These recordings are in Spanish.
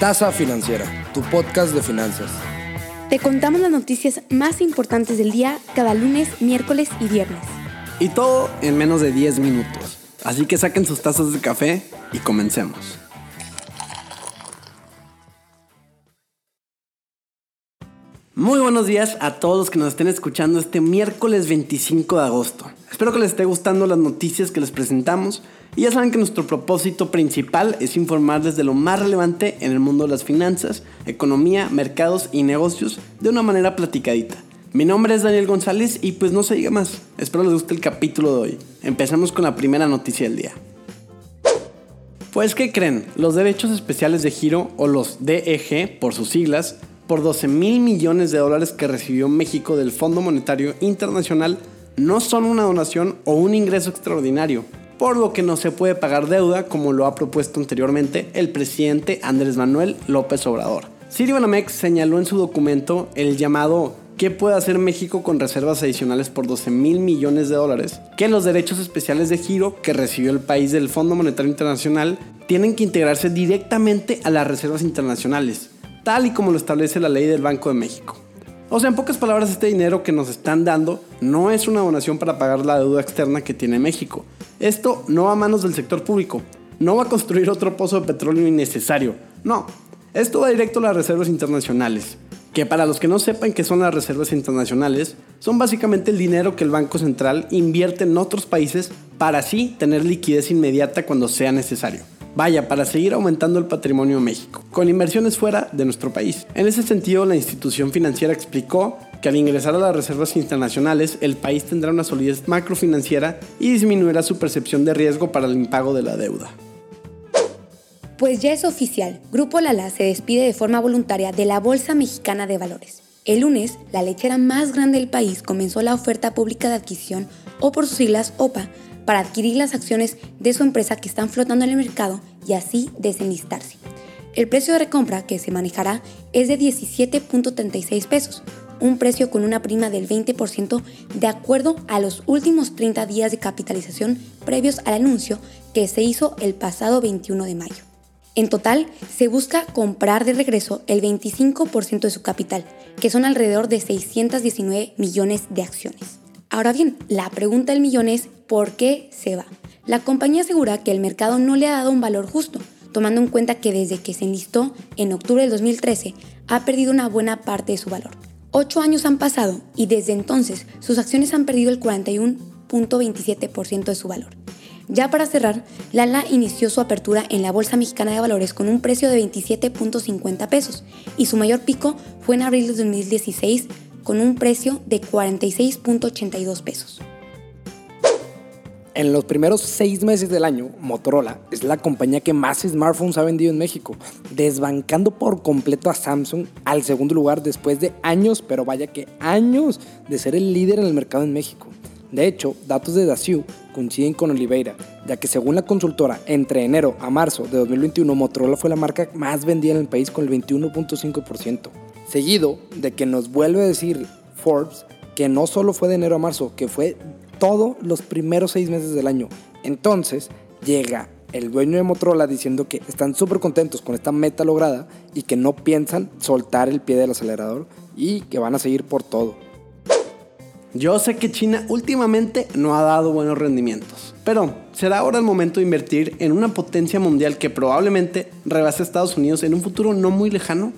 Tasa Financiera, tu podcast de finanzas. Te contamos las noticias más importantes del día cada lunes, miércoles y viernes. Y todo en menos de 10 minutos. Así que saquen sus tazas de café y comencemos. Muy buenos días a todos los que nos estén escuchando este miércoles 25 de agosto. Espero que les esté gustando las noticias que les presentamos y ya saben que nuestro propósito principal es informarles de lo más relevante en el mundo de las finanzas, economía, mercados y negocios de una manera platicadita. Mi nombre es Daniel González y pues no se diga más. Espero les guste el capítulo de hoy. Empezamos con la primera noticia del día. Pues, ¿qué creen? Los derechos especiales de giro, o los DEG por sus siglas, por 12 mil millones de dólares que recibió México del Fondo Monetario Internacional no son una donación o un ingreso extraordinario, por lo que no se puede pagar deuda como lo ha propuesto anteriormente el presidente Andrés Manuel López Obrador. Banamex señaló en su documento el llamado ¿Qué puede hacer México con reservas adicionales por 12 mil millones de dólares? Que los derechos especiales de giro que recibió el país del Fondo Monetario Internacional tienen que integrarse directamente a las reservas internacionales, tal y como lo establece la ley del Banco de México. O sea, en pocas palabras, este dinero que nos están dando no es una donación para pagar la deuda externa que tiene México. Esto no va a manos del sector público. No va a construir otro pozo de petróleo innecesario. No. Esto va directo a las reservas internacionales. Que para los que no sepan qué son las reservas internacionales, son básicamente el dinero que el Banco Central invierte en otros países para así tener liquidez inmediata cuando sea necesario. Vaya, para seguir aumentando el patrimonio de México, con inversiones fuera de nuestro país. En ese sentido, la institución financiera explicó que al ingresar a las reservas internacionales, el país tendrá una solidez macrofinanciera y disminuirá su percepción de riesgo para el impago de la deuda. Pues ya es oficial, Grupo Lala se despide de forma voluntaria de la Bolsa Mexicana de Valores. El lunes, la lechera más grande del país comenzó la oferta pública de adquisición, o por sus siglas OPA, para adquirir las acciones de su empresa que están flotando en el mercado y así desenlistarse. El precio de recompra que se manejará es de 17.36 pesos, un precio con una prima del 20% de acuerdo a los últimos 30 días de capitalización previos al anuncio que se hizo el pasado 21 de mayo. En total, se busca comprar de regreso el 25% de su capital, que son alrededor de 619 millones de acciones. Ahora bien, la pregunta del millón es ¿por qué se va? La compañía asegura que el mercado no le ha dado un valor justo, tomando en cuenta que desde que se enlistó en octubre del 2013 ha perdido una buena parte de su valor. Ocho años han pasado y desde entonces sus acciones han perdido el 41.27% de su valor. Ya para cerrar, Lala inició su apertura en la Bolsa Mexicana de Valores con un precio de 27.50 pesos y su mayor pico fue en abril de 2016 con un precio de 46.82 pesos. En los primeros seis meses del año, Motorola es la compañía que más smartphones ha vendido en México, desbancando por completo a Samsung al segundo lugar después de años, pero vaya que años, de ser el líder en el mercado en México. De hecho, datos de Daciu coinciden con Oliveira, ya que según la consultora, entre enero a marzo de 2021, Motorola fue la marca más vendida en el país con el 21.5%. Seguido de que nos vuelve a decir Forbes que no solo fue de enero a marzo, que fue todos los primeros seis meses del año. Entonces llega el dueño de Motorola diciendo que están súper contentos con esta meta lograda y que no piensan soltar el pie del acelerador y que van a seguir por todo. Yo sé que China últimamente no ha dado buenos rendimientos, pero ¿será ahora el momento de invertir en una potencia mundial que probablemente rebase a Estados Unidos en un futuro no muy lejano?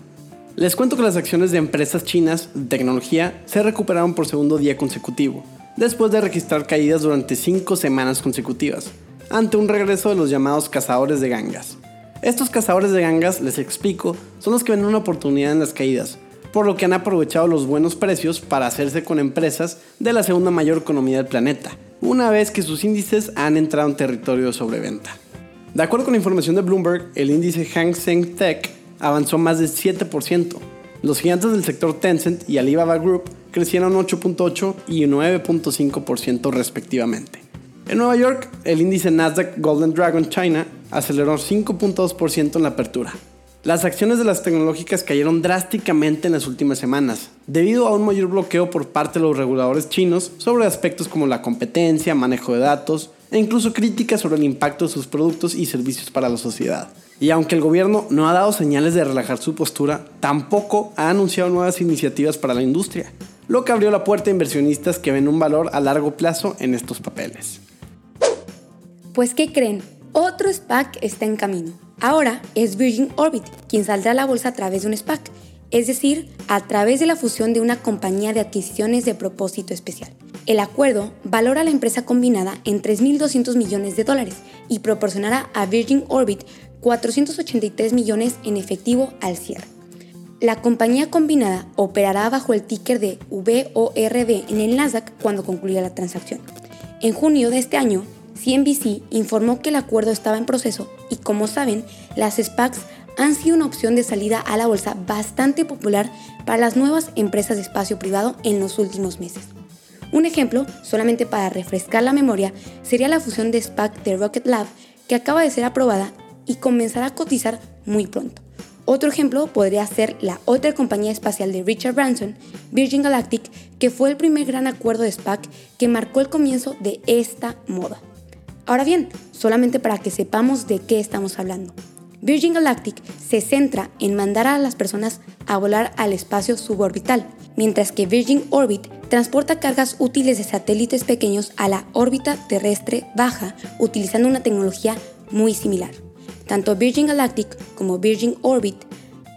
Les cuento que las acciones de empresas chinas de tecnología se recuperaron por segundo día consecutivo, después de registrar caídas durante cinco semanas consecutivas, ante un regreso de los llamados cazadores de gangas. Estos cazadores de gangas, les explico, son los que ven una oportunidad en las caídas, por lo que han aprovechado los buenos precios para hacerse con empresas de la segunda mayor economía del planeta, una vez que sus índices han entrado en territorio de sobreventa. De acuerdo con la información de Bloomberg, el índice Hang Seng Tech avanzó más del 7%. Los gigantes del sector Tencent y Alibaba Group crecieron 8.8 y 9.5% respectivamente. En Nueva York, el índice Nasdaq Golden Dragon China aceleró 5.2% en la apertura. Las acciones de las tecnológicas cayeron drásticamente en las últimas semanas, debido a un mayor bloqueo por parte de los reguladores chinos sobre aspectos como la competencia, manejo de datos e incluso críticas sobre el impacto de sus productos y servicios para la sociedad. Y aunque el gobierno no ha dado señales de relajar su postura, tampoco ha anunciado nuevas iniciativas para la industria, lo que abrió la puerta a inversionistas que ven un valor a largo plazo en estos papeles. Pues ¿qué creen? Otro SPAC está en camino. Ahora es Virgin Orbit quien saldrá a la bolsa a través de un SPAC, es decir, a través de la fusión de una compañía de adquisiciones de propósito especial. El acuerdo valora a la empresa combinada en 3.200 millones de dólares y proporcionará a Virgin Orbit 483 millones en efectivo al cierre. La compañía combinada operará bajo el ticker de VORB en el Nasdaq cuando concluya la transacción. En junio de este año, CNBC informó que el acuerdo estaba en proceso y como saben, las SPACs han sido una opción de salida a la bolsa bastante popular para las nuevas empresas de espacio privado en los últimos meses. Un ejemplo, solamente para refrescar la memoria, sería la fusión de SPAC de Rocket Lab que acaba de ser aprobada y comenzará a cotizar muy pronto. Otro ejemplo podría ser la otra compañía espacial de Richard Branson, Virgin Galactic, que fue el primer gran acuerdo de SPAC que marcó el comienzo de esta moda. Ahora bien, solamente para que sepamos de qué estamos hablando. Virgin Galactic se centra en mandar a las personas a volar al espacio suborbital, mientras que Virgin Orbit transporta cargas útiles de satélites pequeños a la órbita terrestre baja utilizando una tecnología muy similar. Tanto Virgin Galactic como Virgin Orbit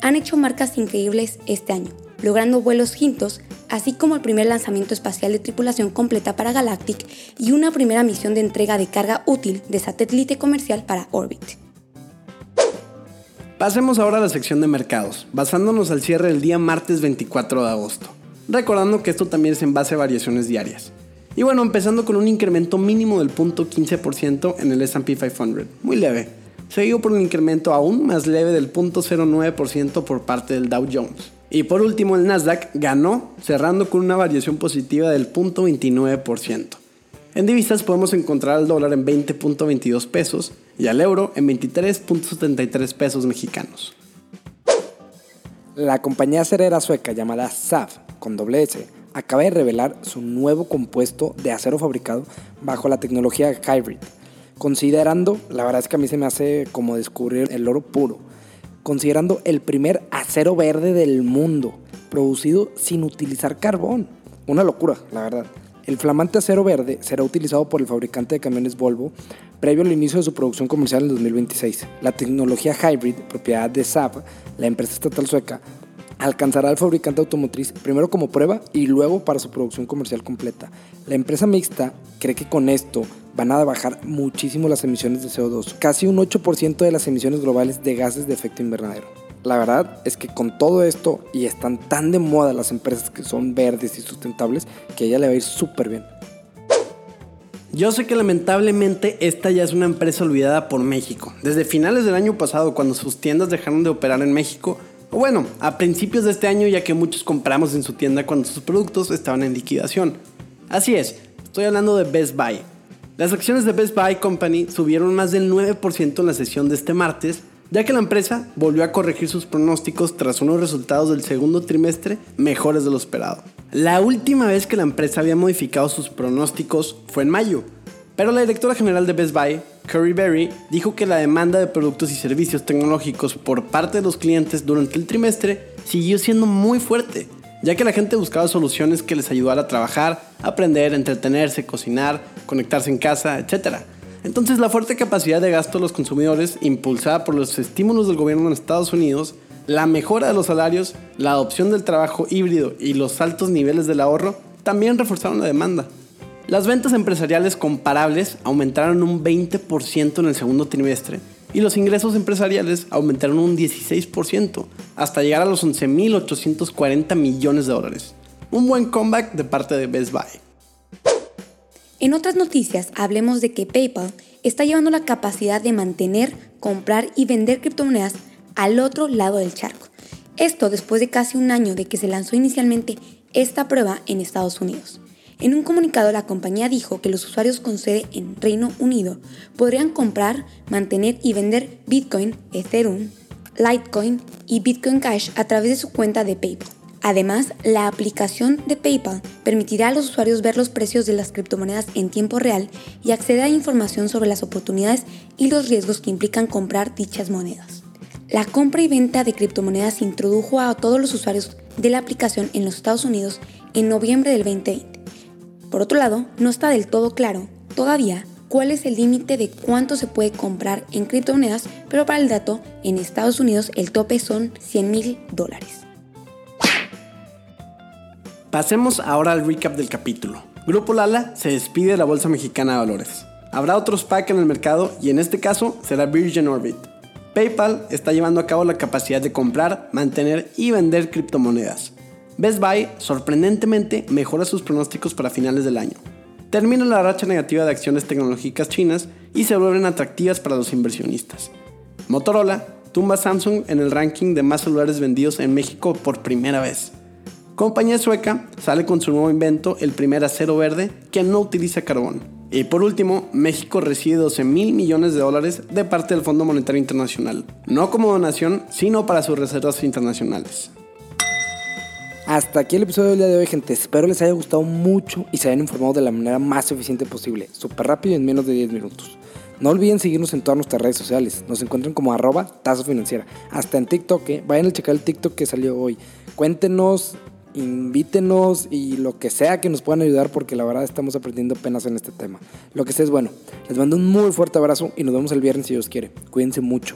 han hecho marcas increíbles este año, logrando vuelos quintos así como el primer lanzamiento espacial de tripulación completa para Galactic y una primera misión de entrega de carga útil de satélite comercial para Orbit. Pasemos ahora a la sección de mercados, basándonos al cierre del día martes 24 de agosto, recordando que esto también es en base a variaciones diarias. Y bueno, empezando con un incremento mínimo del 0.15% en el SP 500, muy leve, seguido por un incremento aún más leve del 0.09% por parte del Dow Jones. Y por último, el Nasdaq ganó, cerrando con una variación positiva del 0.29%. En divisas podemos encontrar al dólar en 20.22 pesos y al euro en 23.73 pesos mexicanos. La compañía cerera sueca llamada SAF, con doble S, acaba de revelar su nuevo compuesto de acero fabricado bajo la tecnología Hybrid. Considerando, la verdad es que a mí se me hace como descubrir el oro puro considerando el primer acero verde del mundo, producido sin utilizar carbón. Una locura, la verdad. El flamante acero verde será utilizado por el fabricante de camiones Volvo previo al inicio de su producción comercial en 2026. La tecnología hybrid, propiedad de Saab, la empresa estatal sueca, alcanzará al fabricante automotriz primero como prueba y luego para su producción comercial completa. La empresa mixta cree que con esto van a bajar muchísimo las emisiones de CO2, casi un 8% de las emisiones globales de gases de efecto invernadero. La verdad es que con todo esto, y están tan de moda las empresas que son verdes y sustentables, que a ella le va a ir súper bien. Yo sé que lamentablemente esta ya es una empresa olvidada por México. Desde finales del año pasado, cuando sus tiendas dejaron de operar en México, o bueno, a principios de este año ya que muchos compramos en su tienda cuando sus productos estaban en liquidación. Así es, estoy hablando de Best Buy. Las acciones de Best Buy Company subieron más del 9% en la sesión de este martes, ya que la empresa volvió a corregir sus pronósticos tras unos resultados del segundo trimestre mejores de lo esperado. La última vez que la empresa había modificado sus pronósticos fue en mayo, pero la directora general de Best Buy, Curry Berry, dijo que la demanda de productos y servicios tecnológicos por parte de los clientes durante el trimestre siguió siendo muy fuerte ya que la gente buscaba soluciones que les ayudara a trabajar, aprender, entretenerse, cocinar, conectarse en casa, etc. Entonces la fuerte capacidad de gasto de los consumidores, impulsada por los estímulos del gobierno en Estados Unidos, la mejora de los salarios, la adopción del trabajo híbrido y los altos niveles del ahorro, también reforzaron la demanda. Las ventas empresariales comparables aumentaron un 20% en el segundo trimestre, y los ingresos empresariales aumentaron un 16% hasta llegar a los 11.840 millones de dólares. Un buen comeback de parte de Best Buy. En otras noticias, hablemos de que PayPal está llevando la capacidad de mantener, comprar y vender criptomonedas al otro lado del charco. Esto después de casi un año de que se lanzó inicialmente esta prueba en Estados Unidos. En un comunicado, la compañía dijo que los usuarios con sede en Reino Unido podrían comprar, mantener y vender Bitcoin, Ethereum, Litecoin y Bitcoin Cash a través de su cuenta de PayPal. Además, la aplicación de PayPal permitirá a los usuarios ver los precios de las criptomonedas en tiempo real y acceder a información sobre las oportunidades y los riesgos que implican comprar dichas monedas. La compra y venta de criptomonedas introdujo a todos los usuarios de la aplicación en los Estados Unidos en noviembre del 2020. Por otro lado, no está del todo claro todavía cuál es el límite de cuánto se puede comprar en criptomonedas, pero para el dato, en Estados Unidos el tope son 100 mil dólares. Pasemos ahora al recap del capítulo. Grupo Lala se despide de la Bolsa Mexicana de Valores. Habrá otros PAC en el mercado y en este caso será Virgin Orbit. PayPal está llevando a cabo la capacidad de comprar, mantener y vender criptomonedas. Best Buy, sorprendentemente, mejora sus pronósticos para finales del año. Termina la racha negativa de acciones tecnológicas chinas y se vuelven atractivas para los inversionistas. Motorola tumba Samsung en el ranking de más celulares vendidos en México por primera vez. Compañía sueca sale con su nuevo invento, el primer acero verde, que no utiliza carbón. Y por último, México recibe 12 mil millones de dólares de parte del Fondo Monetario Internacional, no como donación, sino para sus reservas internacionales. Hasta aquí el episodio del día de hoy, gente. Espero les haya gustado mucho y se hayan informado de la manera más eficiente posible, súper rápido y en menos de 10 minutos. No olviden seguirnos en todas nuestras redes sociales. Nos encuentran como arroba tasa. Hasta en TikTok, ¿eh? vayan a checar el TikTok que salió hoy. Cuéntenos invítenos y lo que sea que nos puedan ayudar porque la verdad estamos aprendiendo apenas en este tema. Lo que sea es bueno. Les mando un muy fuerte abrazo y nos vemos el viernes si Dios quiere. Cuídense mucho.